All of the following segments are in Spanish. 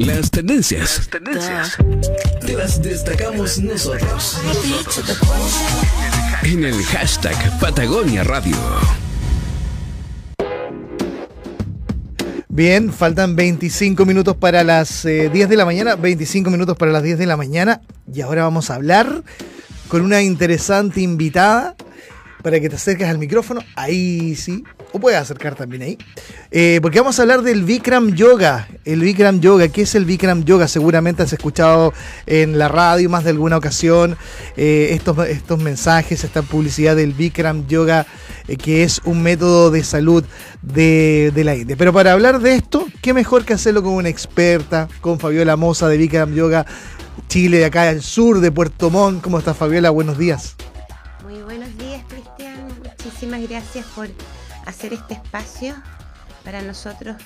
Las tendencias. Las tendencias. Te las destacamos nosotros. En el hashtag Patagonia Radio. Bien, faltan 25 minutos para las 10 eh, de la mañana, 25 minutos para las 10 de la mañana y ahora vamos a hablar con una interesante invitada para que te acerques al micrófono. Ahí sí, o puedes acercar también ahí. Eh, porque vamos a hablar del Bikram Yoga. El Bikram Yoga, ¿qué es el Bikram Yoga? Seguramente has escuchado en la radio más de alguna ocasión eh, estos, estos mensajes, esta publicidad del Bikram Yoga, eh, que es un método de salud de, de, la India. Pero para hablar de esto, ¿qué mejor que hacerlo con una experta, con Fabiola Moza de Bikram Yoga Chile, de acá al sur de Puerto Montt? ¿Cómo estás, Fabiola? Buenos días. Muy buenos días, Cristian. Muchísimas gracias por hacer este espacio para nosotros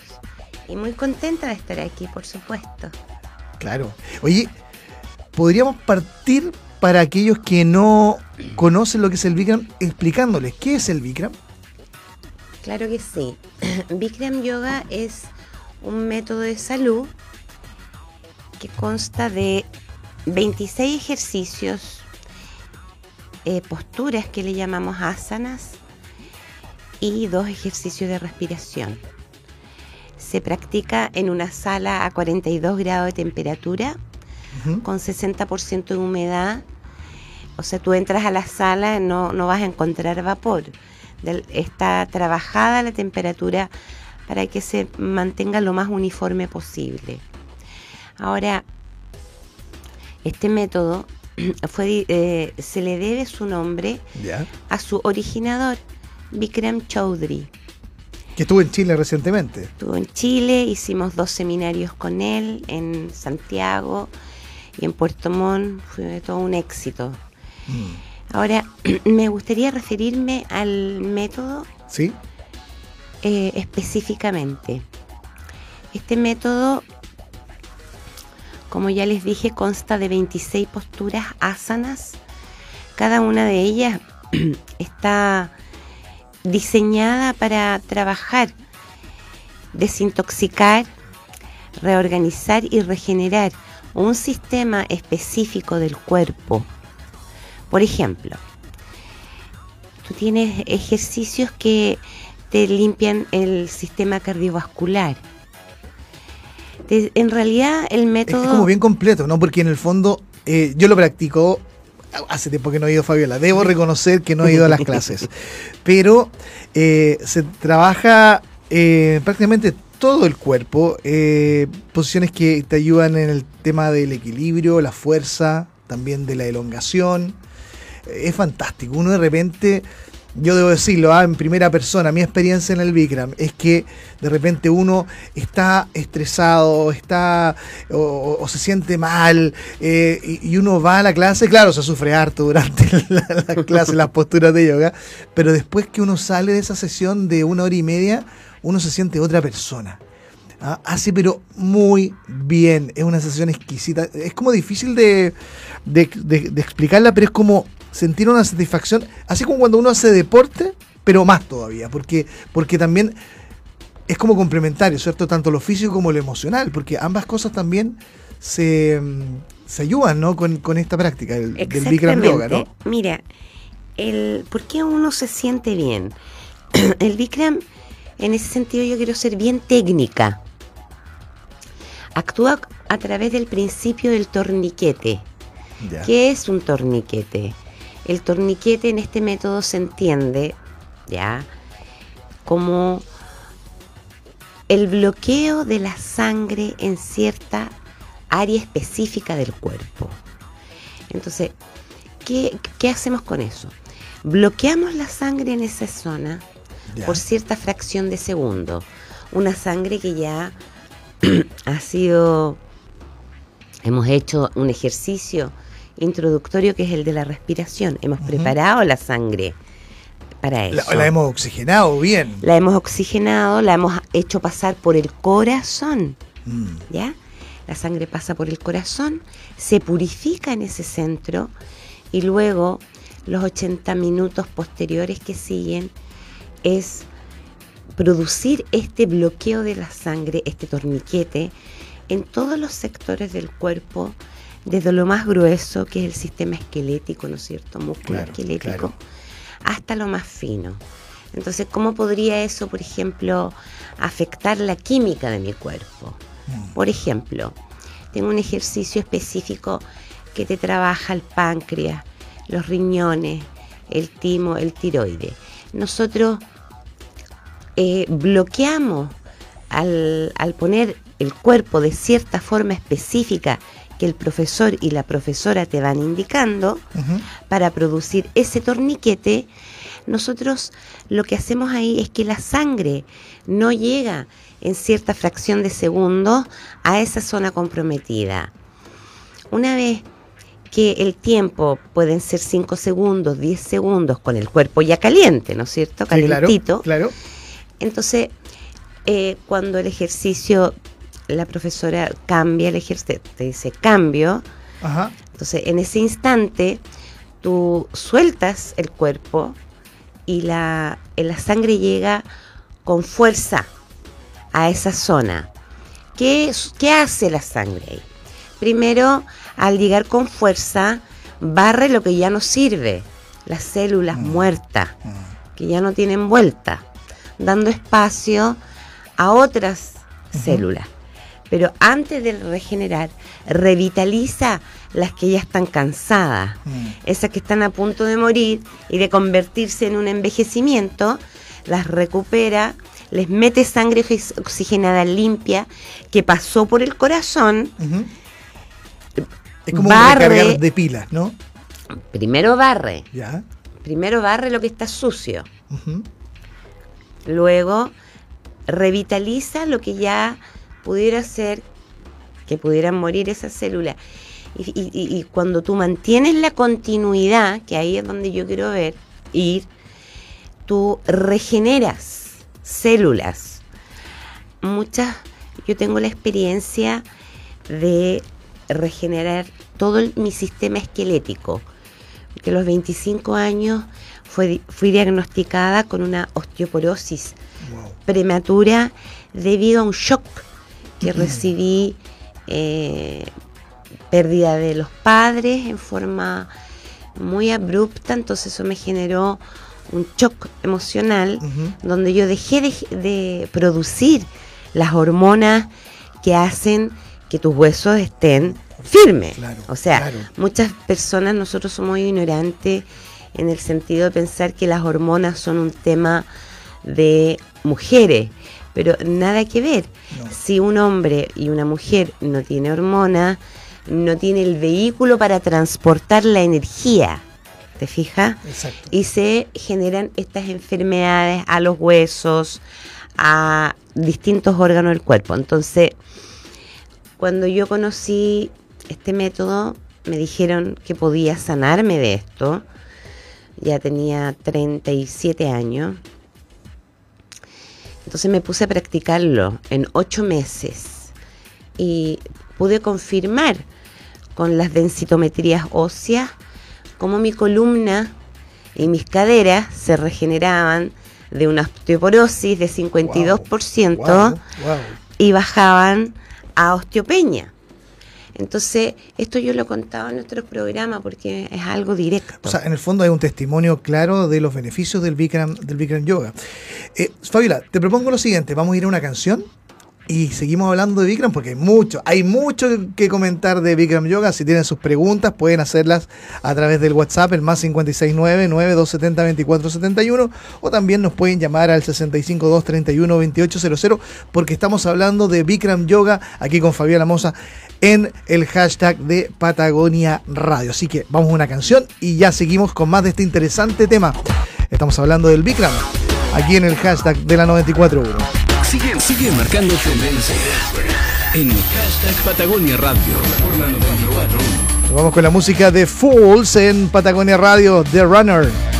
y muy contenta de estar aquí, por supuesto. Claro. Oye, podríamos partir para aquellos que no conocen lo que es el Bikram, explicándoles qué es el Bikram. Claro que sí. Bikram Yoga es un método de salud que consta de 26 ejercicios, eh, posturas que le llamamos asanas, y dos ejercicios de respiración. Se practica en una sala a 42 grados de temperatura, con 60% de humedad. O sea, tú entras a la sala, no, no vas a encontrar vapor. está trabajada la temperatura para que se mantenga lo más uniforme posible. Ahora, este método fue, eh, se le debe su nombre a su originador, Bikram Chaudhry. Que estuvo en Chile recientemente. Estuvo en Chile, hicimos dos seminarios con él en Santiago y en Puerto Montt, fue todo un éxito. Mm. Ahora, me gustaría referirme al método ¿Sí? Eh, específicamente. Este método, como ya les dije, consta de 26 posturas asanas. Cada una de ellas está diseñada para trabajar, desintoxicar, reorganizar y regenerar un sistema específico del cuerpo. Por ejemplo, tú tienes ejercicios que te limpian el sistema cardiovascular. en realidad el método... Es como bien completo, ¿no? Porque en el fondo eh, yo lo practico hace tiempo que no he ido Fabiola, debo reconocer que no he ido a las clases, pero eh, se trabaja eh, prácticamente todo el cuerpo, eh, posiciones que te ayudan en el tema del equilibrio, la fuerza, también de la elongación. Es fantástico, uno de repente yo debo decirlo ah, en primera persona, mi experiencia en el Bikram es que de repente uno está estresado, está o, se siente mal eh, y, uno va a la clase, claro, se sufre harto durante la, clase, las posturas de yoga, pero después que uno sale de esa sesión de una hora y media, uno se siente otra persona. ¿ah? Así, pero muy bien. Es una sesión exquisita. Es como difícil de explicarla, pero es como sentir una satisfacción, así como cuando uno hace deporte, pero más todavía, porque, porque también es como complementario, ¿cierto? Tanto lo físico como lo emocional, porque ambas cosas también se, se ayudan, ¿no? Con, esta práctica del, del Bikram Yoga, ¿no? Mira, el, ¿por qué uno se siente bien? el Bikram, en ese sentido, yo quiero ser bien técnica. Actúa a través del principio del torniquete. ¿Qué es un torniquete? El torniquete en este método se entiende, ¿ya? Como el bloqueo de la sangre en cierta área específica del cuerpo. Entonces, ¿qué, hacemos con eso? Bloqueamos la sangre en esa zona por cierta fracción de segundo. Una sangre que ya ha sido, hemos hecho un ejercicio introductorio que es el de la respiración. Hemos preparado la sangre para eso. La, hemos oxigenado bien. La hemos oxigenado, la hemos hecho pasar por el corazón. Mm. ¿Ya? La sangre pasa por el corazón, se purifica en ese centro y luego los 80 minutos posteriores que siguen es producir este bloqueo de la sangre, este torniquete, en todos los sectores del cuerpo, desde lo más grueso, que es el sistema esquelético, ¿no es cierto? Músculo Claro, esquelético, claro. hasta lo más fino. Entonces, ¿cómo podría eso, por ejemplo, afectar la química de mi cuerpo? Mm. Por ejemplo, tengo un ejercicio específico que te trabaja el páncreas, los riñones, el timo, el tiroide. Nosotros eh, bloqueamos al, al poner el cuerpo de cierta forma específica que el profesor y la profesora te van indicando para producir ese torniquete, nosotros lo que hacemos ahí es que la sangre no llega en cierta fracción de segundos a esa zona comprometida. Una vez que el tiempo pueden ser 5 segundos, 10 segundos con el cuerpo ya caliente, ¿no es cierto? Sí, claro, Calentito. claro. Entonces, eh, cuando el ejercicio, la profesora cambia el ejercicio, te dice cambio, Ajá. entonces en ese instante tú sueltas el cuerpo y la, la sangre llega con fuerza a esa zona. ¿Qué, qué hace la sangre ahí? Primero, al llegar con fuerza, barre lo que ya no sirve, las células Mm. muertas Mm. que ya no tienen vuelta, dando espacio a otras células. Pero antes de regenerar, revitaliza las que ya están cansadas, Mm. esas que están a punto de morir y de convertirse en un envejecimiento, las recupera, les mete sangre oxi- oxigenada limpia que pasó por el corazón, Ujú. Es como Barre. recargar de pilas, ¿no? primero barre, Ya. primero barre lo que está sucio. Luego revitaliza lo que ya pudiera ser que pudieran morir esas células. Y, y- y- y cuando tú mantienes la continuidad, que ahí es donde yo quiero ver, ir, tú regeneras células. Muchas, yo tengo la experiencia de regenerar todo el- mi sistema esquelético. Que a los 25 años fue fui diagnosticada con una osteoporosis Wow. prematura debido a un shock que recibí, eh, pérdida de los padres en forma muy abrupta, entonces eso me generó un shock emocional donde yo dejé de, de producir las hormonas que hacen que tus huesos estén firmes. Claro, o sea, claro. muchas personas, nosotros somos ignorantes en el sentido de pensar que las hormonas son un tema de mujeres, pero nada que ver. No. Si un hombre y una mujer no tiene hormonas, no tiene el vehículo para transportar la energía, ¿te fijas? Exacto. y se generan estas enfermedades a los huesos, a distintos órganos del cuerpo. Entonces, cuando yo conocí este método, me dijeron que podía sanarme de esto. Ya tenía 37 años. Entonces me puse a practicarlo en ocho meses y pude confirmar con las densitometrías óseas cómo mi columna y mis caderas se regeneraban de una osteoporosis de 52% Wow, wow. y bajaban a osteopenia. Entonces, esto yo lo he contado en nuestros programas porque es algo directo. O sea, en el fondo hay un testimonio claro de los beneficios del Bikram, del Bikram Yoga. Eh, Fabiola, te propongo lo siguiente, vamos a ir a una canción y seguimos hablando de Bikram porque hay mucho, hay mucho que comentar de Bikram Yoga. Si tienen sus preguntas pueden hacerlas a través del WhatsApp, el más 569-9270-2471 o también nos pueden llamar al 652-31-2800 porque estamos hablando de Bikram Yoga aquí con Fabiola Mosa en el hashtag de Patagonia Radio. Así que vamos a una canción y ya seguimos con más de este interesante tema. Estamos hablando del Bikram aquí en el hashtag de la 941. Sigue, sigue marcando tendencias en hashtag Patagonia Radio por la 94. Nos vamos con la música de Fools en Patagonia Radio, The Runner.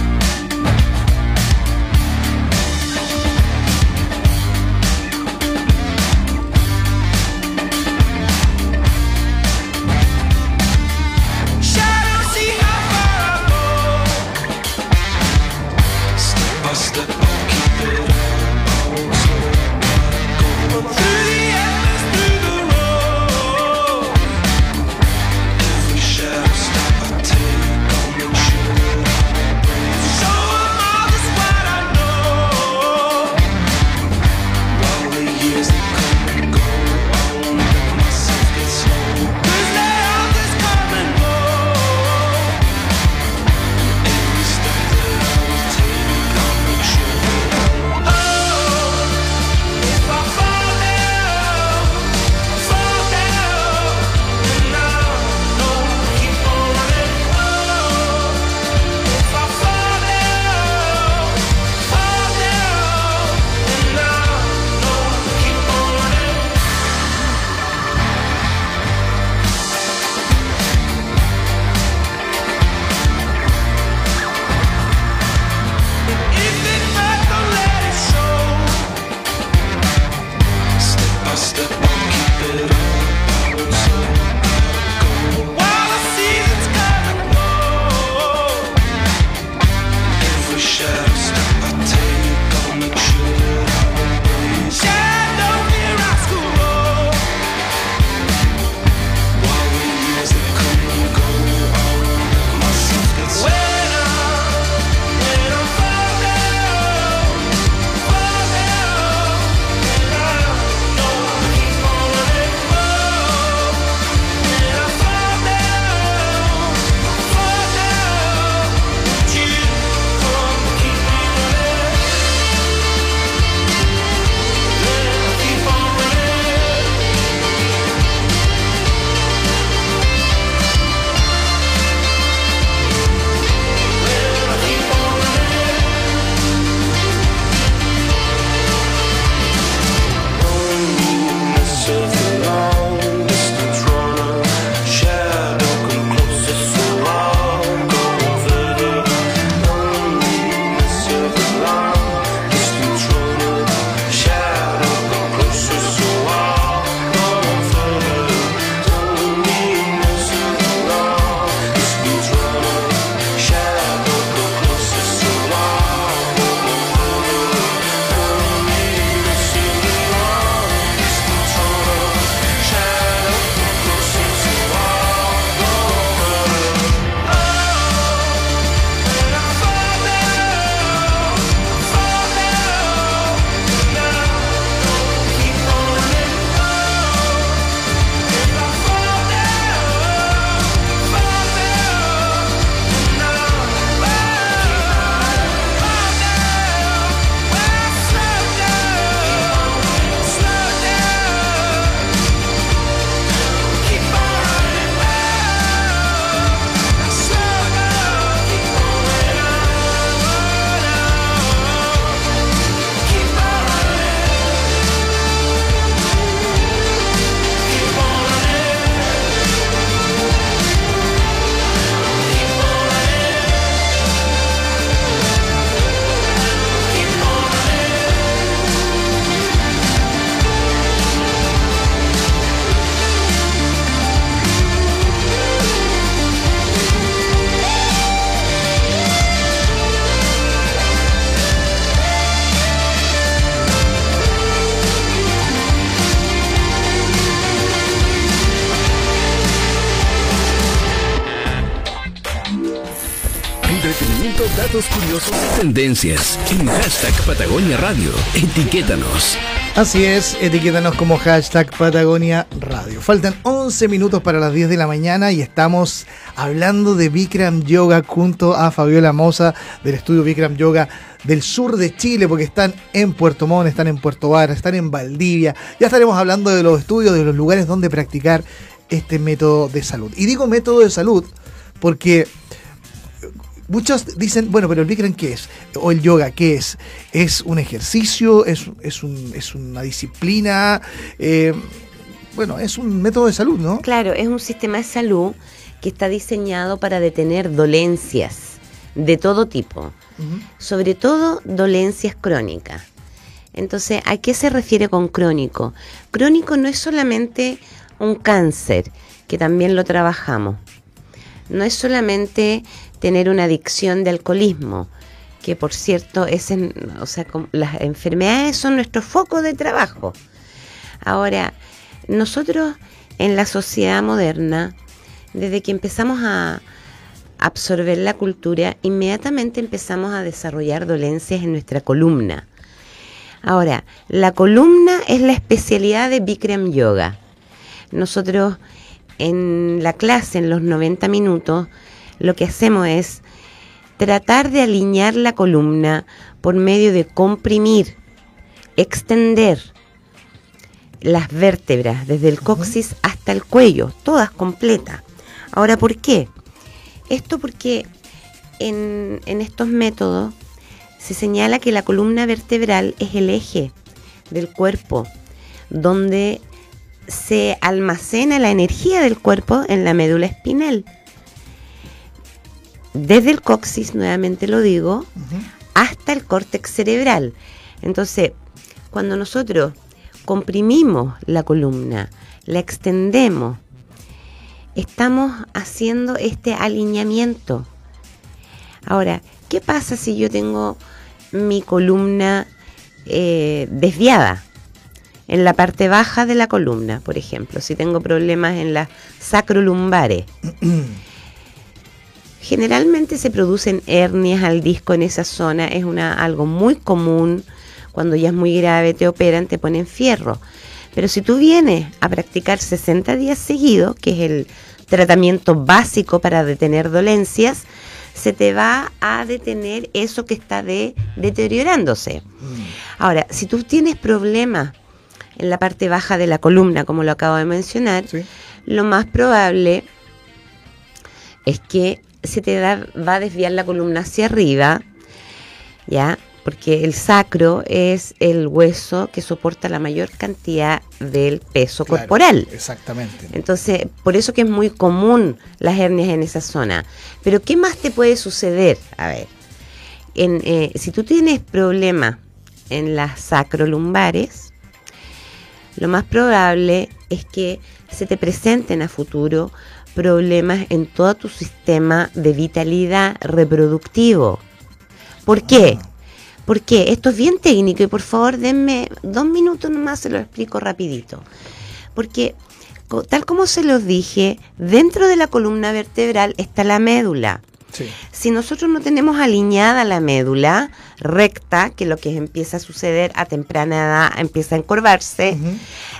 Curiosos tendencias en hashtag Patagonia Radio. Etiquétanos. Así es, etiquétanos como hashtag Patagonia Radio. Faltan 11 minutos para las 10 de la mañana y estamos hablando de Bikram Yoga junto a Fabiola Moza del estudio Bikram Yoga del sur de Chile, porque están en Puerto Montt, están en Puerto Vara, están en Valdivia. Ya estaremos hablando de los estudios, de los lugares donde practicar este método de salud. Y digo método de salud porque muchos dicen, bueno, pero el Bikram ¿qué es? O el yoga, ¿qué es? ¿Es un ejercicio? ¿Es, es, un- es una disciplina? Eh, bueno, es un método de salud, ¿no? Claro, es un sistema de salud que está diseñado para detener dolencias de todo tipo, sobre todo dolencias crónicas. Entonces, ¿a qué se refiere con crónico? Crónico no es solamente un cáncer, que también lo trabajamos. No es solamente tener una adicción de alcoholismo, que por cierto, es en- o sea, las enfermedades son nuestro foco de trabajo. Ahora, nosotros en la sociedad moderna, desde que empezamos a absorber la cultura, inmediatamente empezamos a desarrollar dolencias en nuestra columna. Ahora, la columna es la especialidad de Bikram Yoga. Nosotros en la clase, en los 90 minutos, lo que hacemos es tratar de alinear la columna por medio de comprimir, extender las vértebras desde el coxis hasta el cuello, todas completas. Ahora, ¿por qué? Esto porque en, en estos métodos se señala que la columna vertebral es el eje del cuerpo, donde se almacena la energía del cuerpo en la médula espinal. Desde el coxis, nuevamente lo digo, hasta el córtex cerebral. Entonces, cuando nosotros comprimimos la columna, la extendemos, estamos haciendo este alineamiento. Ahora, ¿qué pasa si yo tengo mi columna eh, desviada? En la parte baja de la columna, por ejemplo, si tengo problemas en las sacrolumbares. Generalmente se producen hernias al disco en esa zona, es una, algo muy común. Cuando ya es muy grave, te operan, te ponen fierro. Pero si tú vienes a practicar 60 días seguidos, que es el tratamiento básico para detener dolencias, se te va a detener eso que está de, deteriorándose. Ahora, si tú tienes problemas en la parte baja de la columna, como lo acabo de mencionar, Sí. lo más probable es que se te da- va a desviar la columna hacia arriba, ¿ya? Porque el sacro es el hueso que soporta la mayor cantidad del peso Claro, corporal. Exactamente. Entonces, por eso que es muy común las hernias en esa zona. Pero, ¿qué más te puede suceder? A ver, en, eh, si tú tienes problemas en las sacrolumbares, lo más probable es que se te presenten a futuro problemas en todo tu sistema de vitalidad reproductivo. ¿Por qué? Porque esto es bien técnico y por favor denme dos minutos nomás, se lo explico rapidito. Porque tal como se los dije, dentro de la columna vertebral está la médula. Sí. Si nosotros no tenemos alineada la médula recta, que lo que empieza a suceder a temprana edad empieza a encorvarse,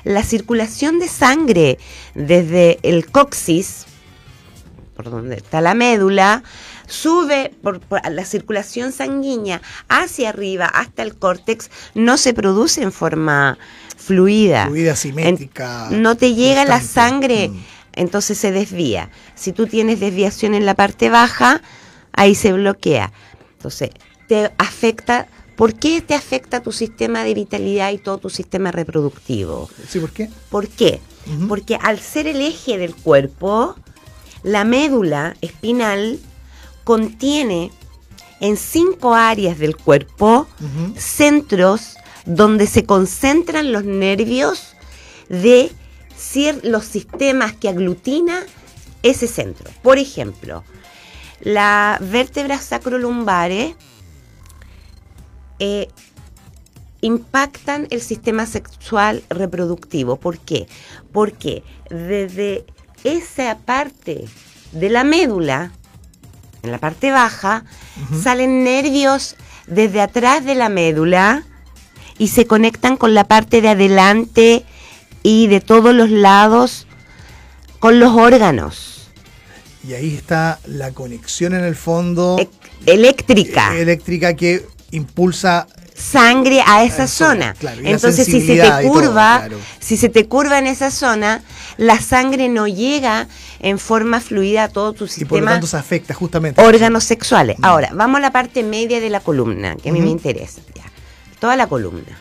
la circulación de sangre desde el coxis, por donde está la médula, sube por, por la circulación sanguínea hacia arriba hasta el córtex, no se produce en forma fluida. Fluida, simétrica, En- no te llega la sangre, Mm. entonces se desvía. Si tú tienes desviación en la parte baja, ahí se bloquea. Entonces, te afecta. ¿Por qué te afecta tu sistema de vitalidad y todo tu sistema reproductivo? ¿Sí por qué? ¿Por qué? Porque al ser el eje del cuerpo, la médula espinal contiene en cinco áreas del cuerpo centros donde se concentran los nervios de los sistemas que aglutina ese centro. Por ejemplo, la vértebra sacrolumbares eh, impactan el sistema sexual reproductivo. ¿Por qué? Porque desde esa parte de la médula en la parte baja, salen nervios desde atrás de la médula y se conectan con la parte de adelante y de todos los lados con los órganos. Y ahí está la conexión en el fondo eléctrica. eléctrica que impulsa sangre a esa zona, claro, Entonces, si se te todo, curva, claro. si se te curva en esa zona, la sangre no llega en forma fluida a todo tu y por lo sistema tanto se afecta justamente. órganos sexuales. Ahora, vamos a la parte media de la columna, que a mí me interesa. ya. Toda la columna.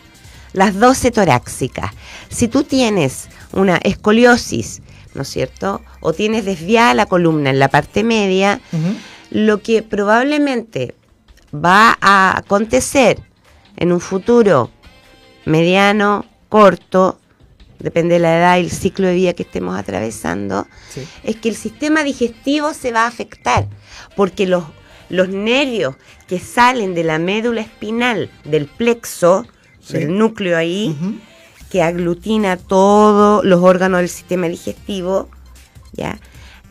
Las 12 torácicas. Si tú tienes una escoliosis, ¿no es cierto? O tienes desviada la columna en la parte media, lo que probablemente va a acontecer en un futuro mediano, corto, depende de la edad y el ciclo de vida que estemos atravesando, Sí. es que el sistema digestivo se va a afectar, porque los, los nervios que salen de la médula espinal, del plexo, Sí. del núcleo ahí, que aglutina todos los órganos del sistema digestivo, ¿ya?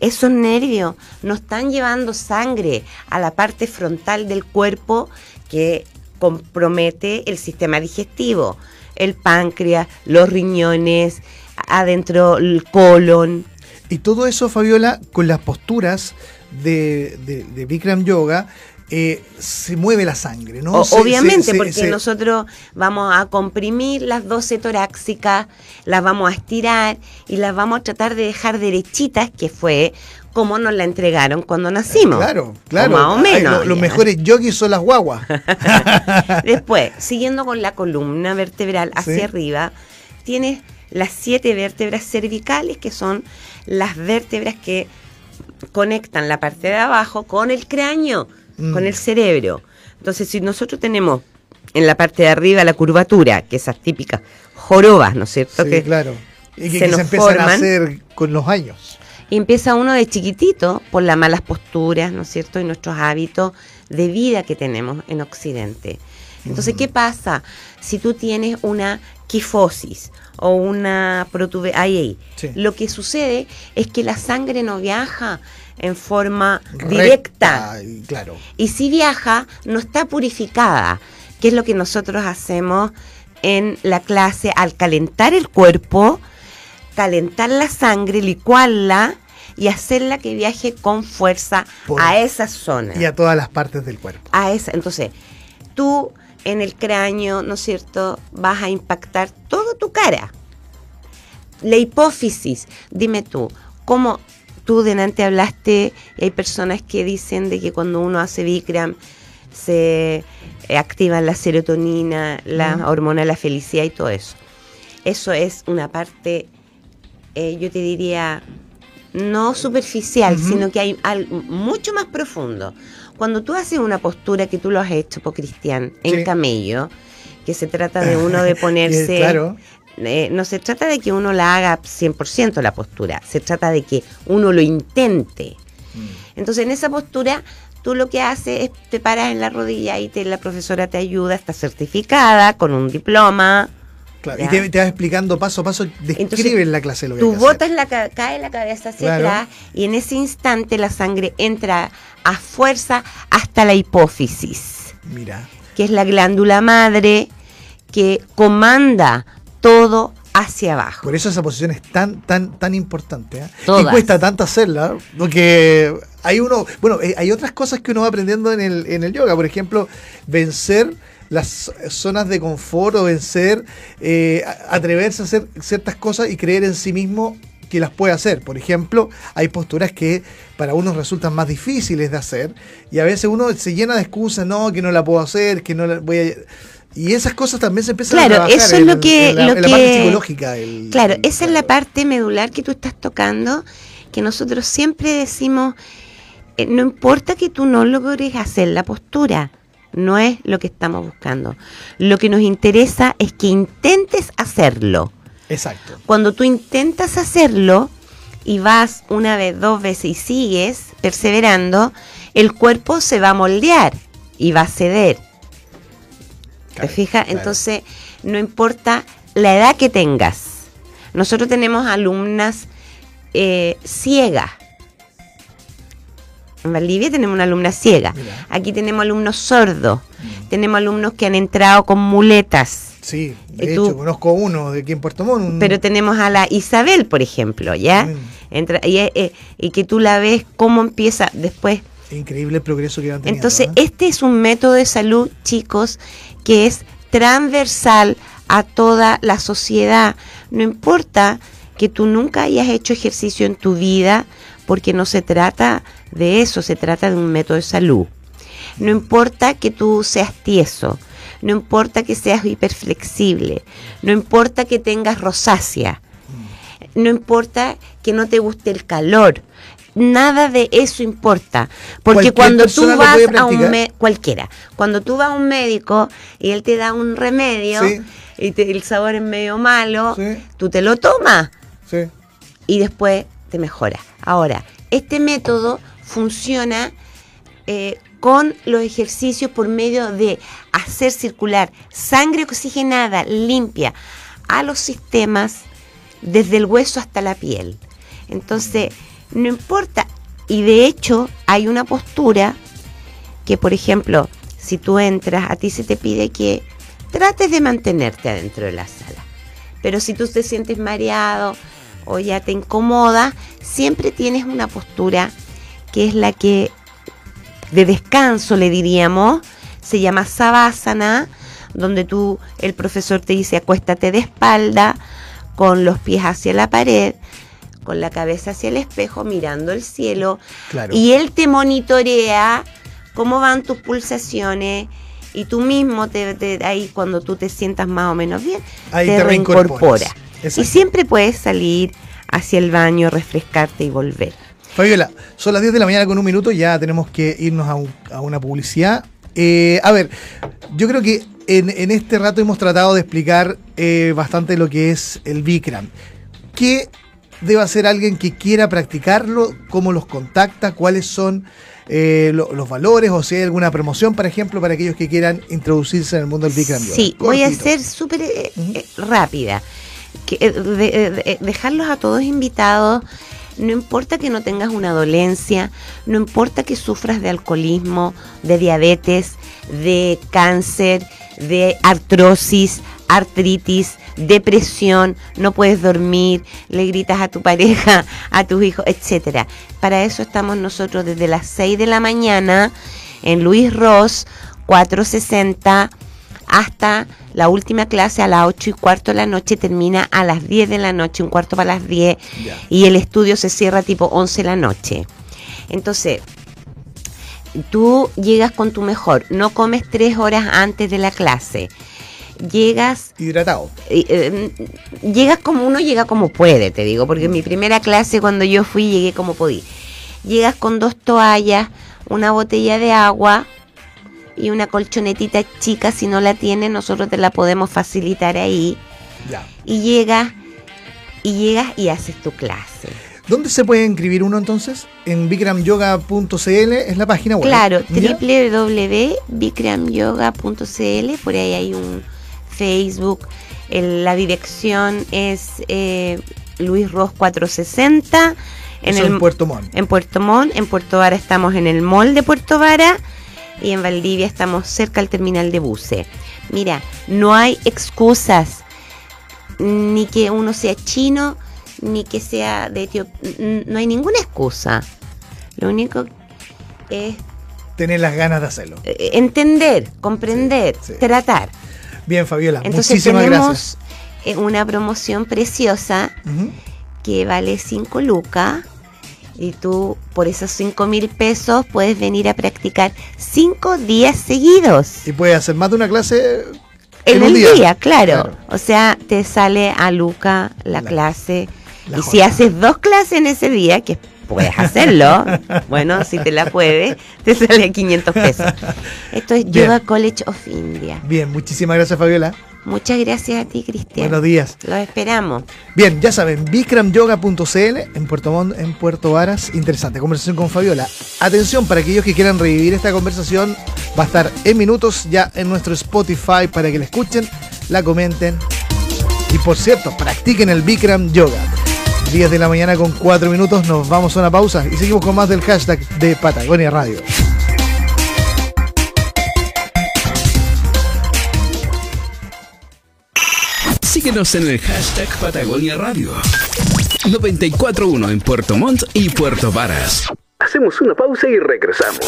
Esos nervios no están llevando sangre a la parte frontal del cuerpo que compromete el sistema digestivo, el páncreas, los riñones, adentro el colon. Y todo eso, Fabiola, con las posturas de, de, de Bikram Yoga, eh, se mueve la sangre, ¿no? O- Se- obviamente, se- porque se- nosotros vamos a comprimir las 12 torácicas, las vamos a estirar y las vamos a tratar de dejar derechitas, que fue como nos la entregaron cuando nacimos. Claro, claro. O más o Ay, menos. lo- los mejores yogis son las guaguas. Después, siguiendo con la columna vertebral hacia Sí. arriba, tienes las siete vértebras cervicales, que son las vértebras que conectan la parte de abajo con el cráneo, Mm. con el cerebro. Entonces, si nosotros tenemos en la parte de arriba la curvatura, que esas típicas jorobas, ¿no es cierto? Sí, que claro. Y que, se que se, nos empiezan a hacer con los años. Y empieza uno de chiquitito por las malas posturas, ¿no es cierto? Y nuestros hábitos de vida que tenemos en Occidente. Entonces, ¿qué pasa si tú tienes una quifosis o una protuberancia? Sí. Lo que sucede es que la sangre no viaja en forma directa. Recta, claro. Y si viaja, no está purificada, que es lo que nosotros hacemos en la clase al calentar el cuerpo, calentar la sangre, licuarla y hacerla que viaje con fuerza Por- a esa zona. Y a todas las partes del cuerpo. A esa. Entonces, tú en el cráneo, ¿no es cierto?, vas a impactar toda tu cara. La hipófisis, dime tú, ¿cómo tú delante hablaste? Hay personas que dicen de que cuando uno hace Bikram se activan la serotonina, la Mm. hormona de la felicidad y todo eso. Eso es una parte, eh, yo te diría, no superficial, sino que hay algo mucho más profundo. Cuando tú haces una postura que tú lo has hecho, por Cristian, en Sí. camello, que se trata de uno de ponerse... Claro. eh, no se trata de que uno la haga 100% la postura, se trata de que uno lo intente. Mm. Entonces, en esa postura, tú lo que haces es te paras en la rodilla y te, la profesora te ayuda, está certificada con un diploma. Claro. Y te, te va explicando paso a paso, describe Entonces, en la clase lo que Tú hay que hacer. botas la, ca- cae la cabeza hacia Claro. atrás y en ese instante la sangre entra a fuerza hasta la hipófisis, Mira. que es la glándula madre que comanda todo hacia abajo. Por eso esa posición es tan, tan, tan importante. ¿eh? Y cuesta tanto hacerla, porque hay uno, bueno, eh, hay otras cosas que uno va aprendiendo en el, en el yoga. Por ejemplo, vencer las zonas de confort o vencer, eh, atreverse a hacer ciertas cosas y creer en sí mismo que las puede hacer. Por ejemplo, hay posturas que para unos resultan más difíciles de hacer y a veces uno se llena de excusas, no, que no la puedo hacer, que no la voy a... Y esas cosas también se empiezan Claro, a trabajar eso es en lo el- que- en la, lo en la parte psicológica. del- Claro, esa es la parte medular que tú estás tocando, que nosotros siempre decimos, eh, no importa que tú no logres hacer la postura, no es lo que estamos buscando. Lo que nos interesa es que intentes hacerlo. Exacto. Cuando tú intentas hacerlo y vas una vez, dos veces y sigues perseverando, el cuerpo se va a moldear y va a ceder. ¿Te fijas? claro. Entonces, no importa la edad que tengas. Nosotros tenemos alumnas eh, ciegas. En Valdivia tenemos una alumna ciega. Mira. Aquí tenemos alumnos sordos. Tenemos alumnos que han entrado con muletas. Sí, ¿Y de tú? hecho, conozco uno de aquí en Puerto Montt. un- Pero tenemos a la Isabel, por ejemplo, ¿ya? Mm. Entra, y, eh, y que tú la ves cómo empieza después. Increíble el progreso que van teniendo. Entonces, ¿eh? este es un método de salud, chicos, que es transversal a toda la sociedad. No importa que tú nunca hayas hecho ejercicio en tu vida, porque no se trata de eso, se trata de un método de salud. No importa que tú seas tieso, no importa que seas hiperflexible, no importa que tengas rosácea, no importa que no te guste el calor. Nada de eso importa, porque cuando tú vas a un me- cualquiera, cuando tú vas a un médico y él te da un remedio Sí. y te- el sabor es medio malo, Sí. tú te lo tomas Sí. y después mejora. Ahora, este método funciona eh, con los ejercicios por medio de hacer circular sangre oxigenada, limpia, a los sistemas desde el hueso hasta la piel. Entonces, no importa. Y de hecho, hay una postura que, por ejemplo, si tú entras, a ti se te pide que trates de mantenerte adentro de la sala. Pero si tú te sientes mareado o ya te incomoda, siempre tienes una postura que es la que de descanso le diríamos, se llama savasana, donde tú, el profesor te dice acuéstate de espalda, con los pies hacia la pared, con la cabeza hacia el espejo, mirando el cielo, Claro. y él te monitorea cómo van tus pulsaciones y tú mismo te, te- ahí cuando tú te sientas más o menos bien Ahí te, te reincorporas. Y siempre puedes salir hacia el baño refrescarte y volver Fabiola, son las 10 de la mañana con un minuto, ya tenemos que irnos a, un- a una publicidad. Eh, a ver, yo creo que en, en este rato hemos tratado de explicar eh, bastante lo que es el Bikram. ¿Qué debe hacer alguien que quiera practicarlo? ¿Cómo los contacta? ¿Cuáles son eh, lo- los valores? ¿O si hay alguna promoción, por ejemplo, para aquellos que quieran introducirse en el mundo del Bikram? Sí, voy a ser súper eh, rápida. Que, eh, eh, de- dejarlos a todos invitados. No importa que no tengas una dolencia, no importa que sufras de alcoholismo, de diabetes, de cáncer, de artrosis, artritis, depresión, no puedes dormir, le gritas a tu pareja, a tus hijos, etcétera. Para eso estamos nosotros desde las 6 de la mañana en Luis Ross 460 hasta la última clase a las 8 y cuarto de la noche termina a las 10 de la noche, un cuarto para las 10 Ya. y el estudio se cierra tipo 11 de la noche. Entonces, tú llegas con tu mejor, no comes tres horas antes de la clase. Llegas Hidratado. eh, eh, llegas como uno llega como puede, te digo, porque en mi primera clase cuando yo fui llegué como podí. Llegas con dos toallas, una botella de agua y una colchonetita chica, si no la tienes nosotros te la podemos facilitar ahí Ya. y llegas y llegas y haces tu clase. ¿Dónde se puede inscribir uno entonces? En bikramyoga.cl es la página web. Claro, www.bikramyoga.cl, por ahí hay un Facebook, el- la dirección es eh, Luis Ross 460 en Eso el en Puerto Montt. en Puerto Montt, en Puerto Vara estamos en el mall de Puerto Vara y en Valdivia estamos cerca al terminal de buses. Mira, no hay excusas, ni que uno sea chino, ni que sea de Etiopía, no hay ninguna excusa. Lo único es Tener las ganas de hacerlo. eh, entender, comprender, Sí, sí. tratar. Bien, Fabiola. Entonces muchísimas tenemos gracias. eh, una promoción preciosa que vale 5 lucas y tú por esos 5 mil pesos puedes venir a practicar 5 días seguidos. Y puede hacer más de una clase En, un el día. día, claro. Claro. O sea, te sale a Luca la, La- clase. la y si haces dos clases en ese día, que puedes hacerlo, bueno, si te la puedes, te sale a 500 pesos. Esto es Bien. Yoga College of India. Bien, muchísimas gracias, Fabiola. Muchas gracias a ti, Cristian. Buenos días. Los esperamos. Bien, ya saben, bikramyoga.cl en Puerto Montt, en Puerto Varas. Interesante conversación con Fabiola. Atención para aquellos que quieran revivir esta conversación, va a estar en minutos ya en nuestro Spotify para que la escuchen, la comenten y por cierto, practiquen el Bikram Yoga. 10 de la mañana con 4 minutos. Nos vamos a una pausa y seguimos con más del hashtag de Patagonia Radio. Síguenos en el hashtag Patagonia Radio. 941 en Puerto Montt y Puerto Varas. Hacemos una pausa y regresamos.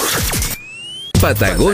Patagonia.